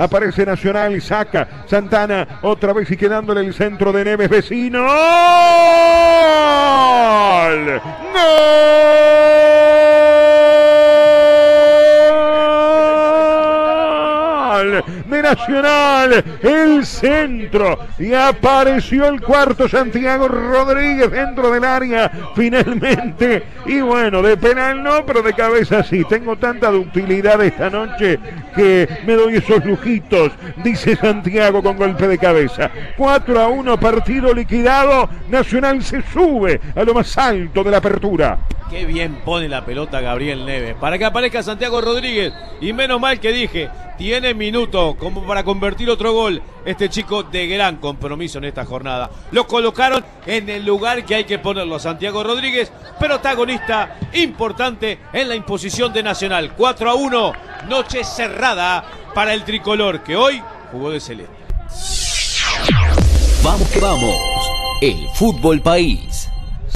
Aparece Nacional saca. Santana otra vez y quedándole el centro de Neves vecino. ¡Gol! De Nacional, el centro, y apareció el cuarto Santiago Rodríguez dentro del área, finalmente, y bueno, de penal no, pero de cabeza sí, tengo tanta ductilidad esta noche que me doy esos lujitos, dice Santiago con golpe de cabeza. 4 a 1, partido liquidado, Nacional se sube a lo más alto de la apertura. Qué bien pone la pelota Gabriel Neves. Para que aparezca Santiago Rodríguez. Y menos mal que dije, tiene minuto como para convertir otro gol. Este chico de gran compromiso en esta jornada. Lo colocaron en el lugar que hay que ponerlo. Santiago Rodríguez, protagonista importante en la imposición de Nacional. 4 a 1, noche cerrada para el tricolor que hoy jugó de celeste. Vamos que vamos. El fútbol país.